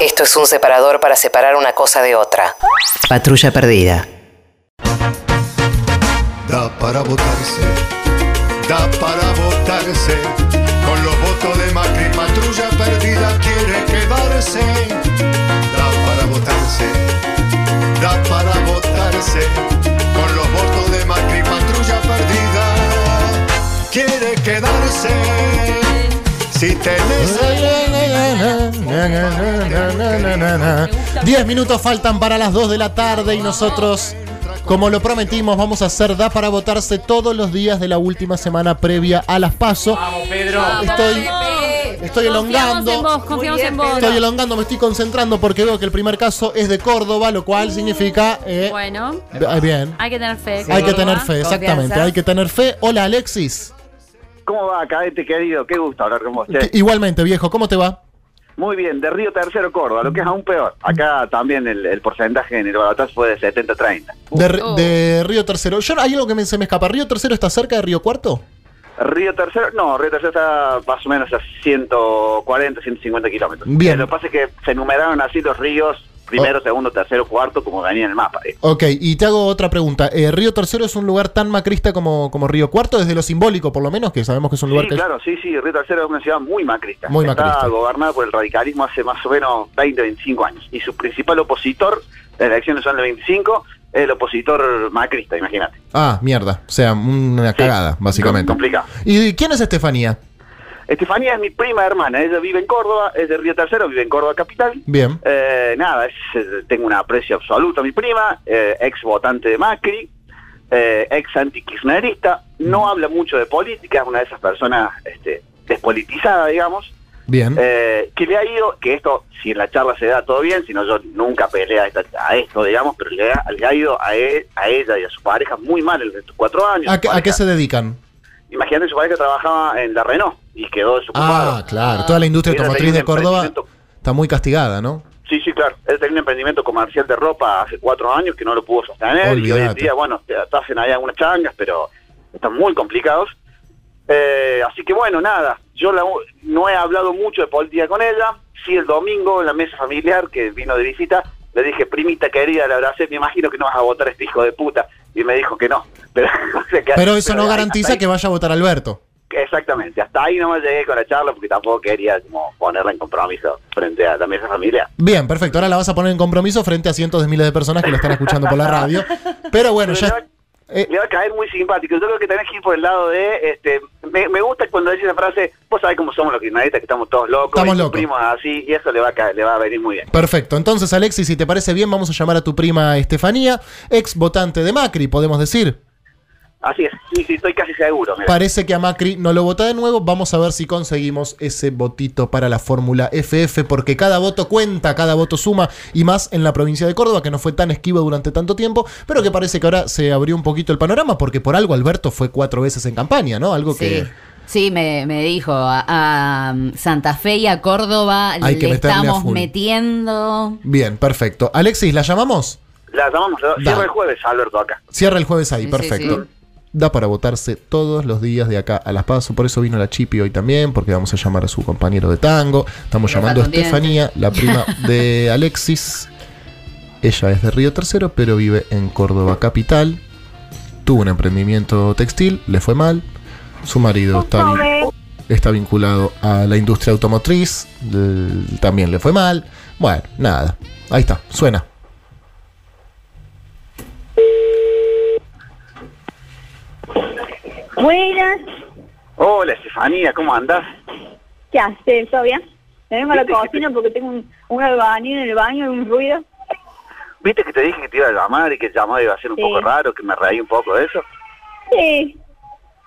Esto es un separador para separar una cosa de otra. Patrulla perdida. Da para votarse, da para votarse. Con los votos de Macri, patrulla perdida quiere quedarse. Da para votarse, da para votarse. Con los votos de Macri, patrulla perdida quiere quedarse. Si tenés. 10 minutos faltan para las 2 de la tarde y nosotros, como lo prometimos, vamos a hacer Da para votarse todos los días de la última semana previa a las PASO. Estoy, estoy elongando. En vos, confiamos en vos. Estoy elongando, me estoy concentrando porque veo que el primer caso es de Córdoba, lo cual significa. eh, Bueno, eh, bien. hay que tener fe. Hay que tener fe, exactamente. Hay que tener fe. Hola, Alexis. ¿Cómo va, cadete querido? Qué gusto hablar con vos. che. Igualmente, viejo, ¿cómo te va? Muy bien, de Río Tercero, Córdoba, lo que es aún peor. Acá también el, el porcentaje en el balotaje fue de 70-30. De, Oh. de Río Tercero. Yo, hay algo que me- se me escapa. ¿Río Tercero está cerca de Río Cuarto? Río Tercero, no, Río Tercero está más o menos a 140, 150 kilómetros. Bien. Lo que pasa es que se numeraron así los ríos, primero, segundo, tercero, cuarto, como venía en el mapa. eh. Ok, y te hago otra pregunta. Eh, ¿Río Tercero es un lugar tan macrista como, como Río Cuarto? Desde lo simbólico, por lo menos, que sabemos que es un lugar Sí, que... claro, sí, sí, Río Tercero es una ciudad muy macrista. Muy Está macrista. gobernada por el radicalismo hace más o menos 20, 25 años. Y su principal opositor, las elecciones son del 25, es el opositor macrista, imagínate. Ah, mierda. O sea, una cagada, básicamente. Complicado. ¿Y quién es Estefanía? Estefanía es mi prima hermana, ella vive en Córdoba, es de Río Tercero, vive en Córdoba Capital. Bien. Eh, nada, es, tengo un aprecio absoluto a mi prima, eh, ex votante de Macri, eh, ex antikirchnerista, no habla mucho de política, es una de esas personas este, despolitizadas, digamos, Bien. eh, que le ha ido, que esto, si en la charla se da todo bien, si no yo nunca peleé a, esta- a esto, digamos, pero le ha, le ha ido a, e- a ella y a su pareja muy mal en estos cuatro años. ¿A qué se dedican? Imagínate, su pareja trabajaba en la Renault y quedó desocupado. Ah, claro. Toda la industria automotriz de Córdoba está muy castigada, ¿no? Sí, sí, claro. Él tenía un emprendimiento comercial de ropa hace cuatro años que no lo pudo sostener y hoy en día, bueno, te, te hacen ahí algunas changas, pero están muy complicados. Eh, así que bueno, nada, yo la- no he hablado mucho de política con ella. Sí, el domingo en la mesa familiar que vino de visita, le dije, primita querida, la abracé, me imagino que no vas a votar a este hijo de puta. Y me dijo que no. Pero, eso no garantiza que vaya a votar Alberto. Exactamente, hasta ahí nomás llegué con la charla porque tampoco quería como ponerla en compromiso frente a la mesa familiar. Bien, perfecto. Ahora la vas a poner en compromiso frente a cientos de miles de personas que la están escuchando por la radio. Pero bueno, Pero ya... eh, le va a caer muy simpático. Yo creo que tenés que ir por el lado de, este, me, me gusta cuando dice esa frase, vos sabés cómo somos los kirchneristas, que estamos todos locos, Estamos y locos. primos así, y eso le va a caer, le va a venir muy bien. Perfecto. Entonces, Alexis, si te parece bien, vamos a llamar a tu prima Estefanía, ex votante de Macri, podemos decir. Así es, sí, sí, estoy casi seguro. mira. Parece que a Macri no lo vota de nuevo. Vamos a ver si conseguimos ese votito para la fórmula FF, porque cada voto cuenta, cada voto suma, y más en la provincia de Córdoba, que no fue tan esquivo durante tanto tiempo, pero que parece que ahora se abrió un poquito el panorama, porque por algo Alberto fue cuatro veces en campaña, ¿no? Algo Sí, que... sí me, me dijo, a, a Santa Fe y a Córdoba Hay que le estamos metiendo. Bien, perfecto. Alexis, ¿la llamamos? La llamamos, cierra el jueves, Alberto, acá. Cierra el jueves ahí, Sí, perfecto. sí, Da para votarse todos los días de acá a las paso. Por eso vino la Chipi hoy también, porque vamos a llamar a su compañero de tango. Estamos llamando a. Estefanía, la prima de Alexis. Ella es de Río Tercero, pero vive en Córdoba capital. Tuvo un emprendimiento textil, le fue mal. Su marido está, está vinculado a la industria automotriz, también le fue mal. Bueno, nada. Ahí está, suena. Buenas, Hola, Estefanía, ¿cómo andás? ¿qué haces? ¿Todo bien? Me vengo a la cocina porque tengo un, un albañil en el baño y un ruido. ¿Viste que te dije que te iba a llamar y que el llamado iba a ser un Sí. poco raro, que me reí un poco de eso? Sí.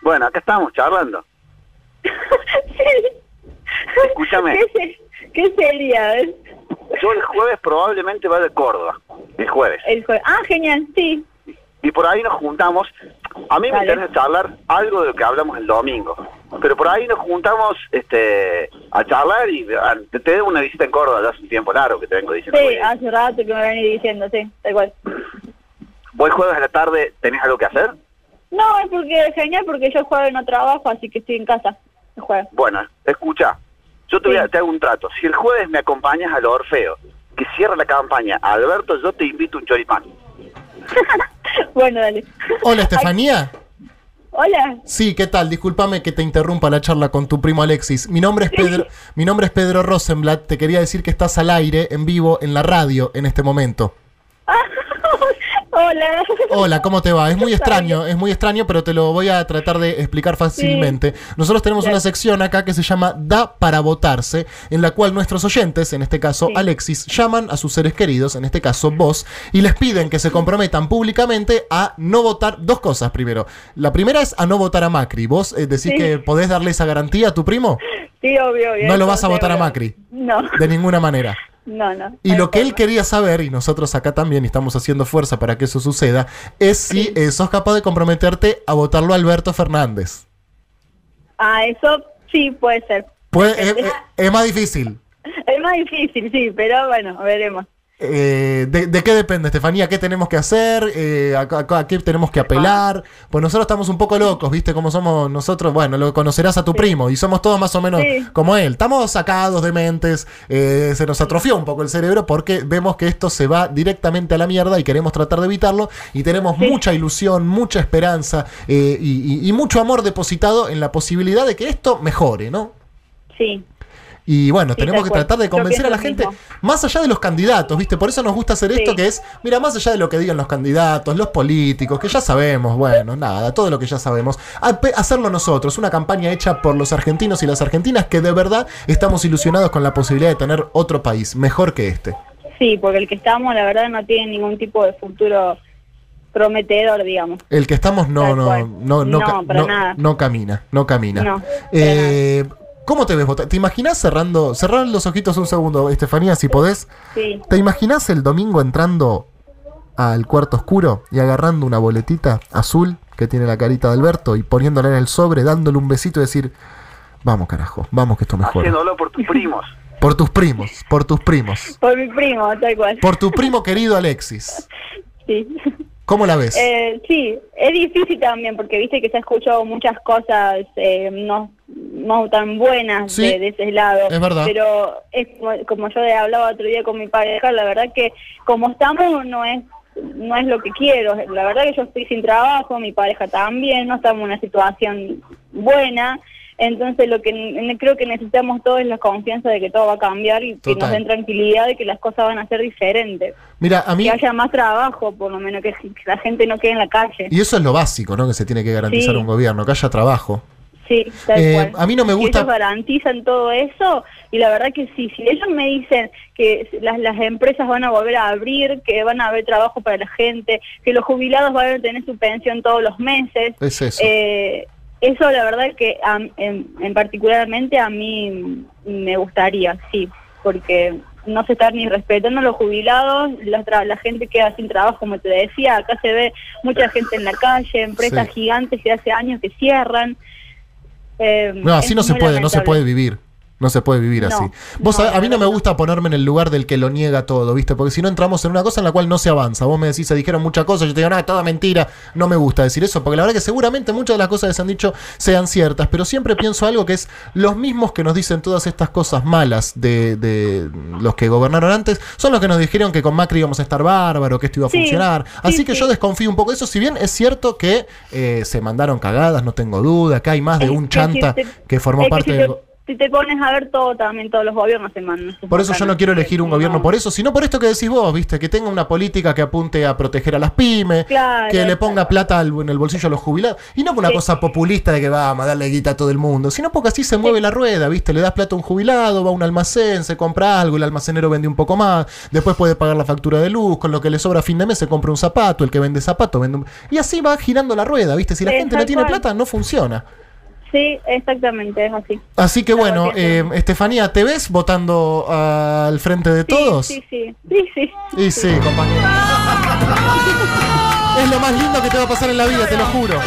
Bueno, acá estamos charlando. Escúchame. ¿Qué, qué sería? Yo el jueves probablemente vaya a Córdoba. El jueves. El jue- ah, genial, sí. y por ahí nos juntamos. A mí me interesa charlar algo de lo que hablamos el domingo, pero por ahí nos juntamos este a charlar y a- te, te doy una visita en Córdoba ya hace un tiempo largo que te vengo diciendo. Sí, a hace rato que me venís diciendo, sí, tal cual. ¿Vos jueves a la tarde tenés algo que hacer? No, es porque es genial porque yo jueves no trabajo, así que estoy en casa el jueves. Bueno, escucha, Yo te, voy a, Sí. te hago un trato. Si el jueves me acompañas al Orfeo, que cierra la campaña, Alberto, yo te invito un choripán. Bueno, dale. Hola, Estefanía. Hola. Sí, ¿qué tal? Discúlpame que te interrumpa la charla con tu primo Alexis. Mi nombre es Pedro, mi nombre es Pedro Rosenblatt. Te quería decir que estás al aire, en vivo, en la radio, en este momento. Hola. Hola, ¿cómo te va? Es muy extraño, es muy extraño, pero te lo voy a tratar de explicar fácilmente. Nosotros tenemos una sección acá que se llama Da para votarse, en la cual nuestros oyentes, en este caso Sí. Alexis, llaman a sus seres queridos, en este caso vos, y les piden que se comprometan públicamente a no votar dos cosas primero. La primera es a no votar a Macri. ¿Vos eh, decís Sí. que podés darle esa garantía a tu primo? Sí, obvio, obvio. No lo vas a votar a. Macri. No, De ninguna manera. No, no. Y lo que él quería saber, y nosotros acá también estamos haciendo fuerza para que eso suceda, es si eh, sos capaz de comprometerte a votarlo a Alberto Fernández. Ah, eso sí puede ser. Puede- es, es- es más difícil. Es más difícil, sí, pero bueno, veremos. Eh, de, de qué depende, Estefanía? ¿Qué tenemos que hacer? Eh, a, a- a qué tenemos que apelar? Pues nosotros estamos un poco locos, ¿viste? Como somos nosotros, bueno, lo conocerás a tu primo y somos todos más o menos Sí. como él. Estamos sacados de mentes, eh, se nos atrofió un poco el cerebro porque vemos que esto se va directamente a la mierda y queremos tratar de evitarlo y tenemos Sí. mucha ilusión, mucha esperanza eh, y, y- y mucho amor depositado en la posibilidad de que esto mejore, ¿no? Sí, Y bueno, Sí, tenemos que tratar de convencer a la gente, mismo. más allá de los candidatos, ¿viste? Por eso nos gusta hacer esto, Sí. que es, mira, más allá de lo que digan los candidatos, los políticos, que ya sabemos, bueno, nada, todo lo que ya sabemos, hacerlo nosotros, una campaña hecha por los argentinos y las argentinas que de verdad estamos ilusionados con la posibilidad de tener otro país mejor que este. sí, porque el que estamos, la verdad, no tiene ningún tipo de futuro prometedor, digamos. El que estamos no, no, no, no, No, para no- nada. no camina, no camina. No, Eh, ¿Cómo te ves vota- ¿Te imaginas cerrando, cerrar los ojitos un segundo, Estefanía, si podés? Sí. ¿Te imaginas el domingo entrando al cuarto oscuro y agarrando una boletita azul que tiene la carita de Alberto y poniéndola en el sobre, dándole un besito y decir, vamos carajo, vamos que esto mejora? Haciéndolo por tus primos. Por tus primos, por tus primos. Por mi primo, tal cual. Por tu primo querido Alexis. Sí. ¿Cómo la ves? Eh, sí, es difícil también porque viste que se ha escuchado muchas cosas eh, no, no tan buenas Sí, de, de ese lado. es verdad. Pero es como, como yo hablaba otro día con mi pareja, la verdad que como estamos no es no es lo que quiero. La verdad que yo estoy sin trabajo, mi pareja también, no estamos en una situación buena. Entonces lo que creo que necesitamos todos es la confianza de que todo va a cambiar y que nos den tranquilidad de que las cosas van a ser diferentes. Mira, a mí... Que haya más trabajo, por lo menos que, que la gente no quede en la calle. Y eso es lo básico, ¿no? Que se tiene que garantizar Sí. un gobierno, que haya trabajo. Sí, tal Eh, cual. a mí no me gusta- Ellos garantizan todo eso y la verdad que sí, si ellos me dicen que las, las empresas van a volver a abrir, que van a haber trabajo para la gente, que los jubilados van a tener su pensión todos los meses, Es eso. eh, eso la verdad que a- en, en particularmente a mí me gustaría, sí, porque no se están ni respetando a los jubilados, la, tra- la gente queda sin trabajo, como te decía, acá se ve mucha gente en la calle, empresas Sí. gigantes que hace años que cierran. Eh, No, así no se puede, no se puede vivir. No se puede vivir No, así. Vos, no, a, a mí no me gusta ponerme en el lugar del que lo niega todo, ¿viste? Porque si no entramos en una cosa en la cual no se avanza. Vos me decís, se dijeron muchas cosas, yo te digo, no, es toda mentira. No me gusta decir eso, porque la verdad que seguramente muchas de las cosas que se han dicho sean ciertas, pero siempre pienso algo que es los mismos que nos dicen todas estas cosas malas de, de los que gobernaron antes, son los que nos dijeron que con Macri íbamos a estar bárbaro, que esto iba a Sí, funcionar. sí, Así que sí. yo desconfío un poco de eso, si bien es cierto que eh, se mandaron cagadas, no tengo duda, que hay más de Es un que chanta te- que formó que parte del... si te pones a ver todo, también todos los gobiernos se mandan. Por eso yo no quiero elegir un No. gobierno por eso, sino por esto que decís vos, ¿viste? Que tenga una política que apunte a proteger a las pymes, Claro, que le ponga plata al- en el bolsillo a los jubilados. Y no por una Sí. cosa populista de que vamos a darle guita a todo el mundo, sino porque así se mueve la rueda, ¿viste? Le das plata a un jubilado, va a un almacén, se compra algo, el almacenero vende un poco más, después puede pagar la factura de luz, con lo que le sobra a fin de mes se compra un zapato, el que vende zapato vende un... Y así va girando la rueda, ¿viste? Si la Sí, gente no tiene cual. plata, no funciona. Sí, exactamente, es así. Así que La bueno, eh, Estefanía, ¿te ves votando al frente de Sí, todos? Sí, sí, sí, sí. Y sí, compañero. Es lo más lindo que te va a pasar en la vida, te lo juro.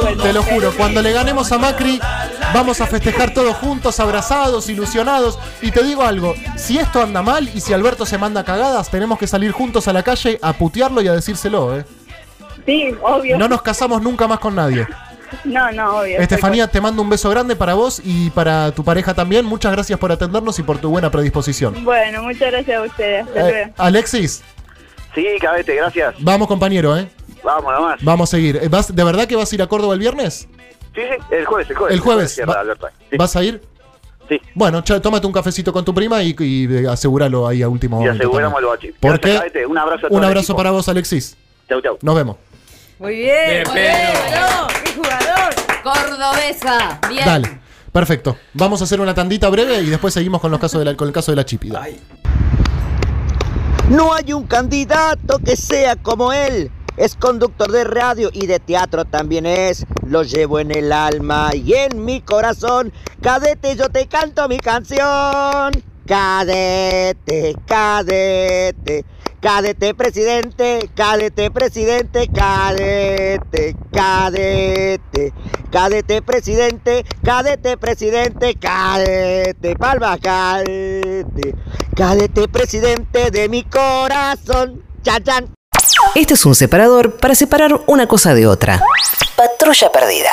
Bueno, Te lo juro. Cuando le ganemos a Macri, vamos a festejar todos juntos, abrazados, ilusionados. Y te digo algo, si esto anda mal y si Alberto se manda cagadas, tenemos que salir juntos a la calle a putearlo y a decírselo, ¿eh? Sí, obvio. No nos casamos nunca más con nadie. No, no, obvio. Estefanía, te mando un beso grande para vos y para tu pareja también. Muchas gracias por atendernos y por tu buena predisposición. Bueno, muchas gracias a ustedes. Hasta Eh, luego. Alexis, Sí, cabete, gracias. vamos compañero, ¿eh? Vamos nomás. Vamos a seguir. Eh, ¿Vas, ¿De verdad que vas a ir a Córdoba el viernes? Sí, sí, el jueves, el jueves. El jueves. Va-. Sí. ¿Vas a ir? Sí. Bueno, cha- tómate un cafecito con tu prima y, y eh, asegúralo ahí a último Y momento. aseguramos también. el bache. ¿Por Gracias, qué? cabete. Un abrazo a todo Un abrazo para vos, Alexis. Chau, chau. Nos vemos. Muy bien. Bien. Cordobesa. Bien. Dale. Perfecto. Vamos a hacer una tandita breve y después seguimos con los casos de la- con el caso de la chipida. No hay un candidato que sea como él. Es conductor de radio y de teatro también es. Lo llevo en el alma y en mi corazón. Cadete, yo te canto mi canción. Cadete, cadete. Cadete presidente, cadete presidente, cadete, cadete. Cadete presidente, cadete presidente, cadete. Palma, cadete. Cadete presidente de mi corazón. Chan, chan. Este es un separador para separar una cosa de otra. Patrulla perdida.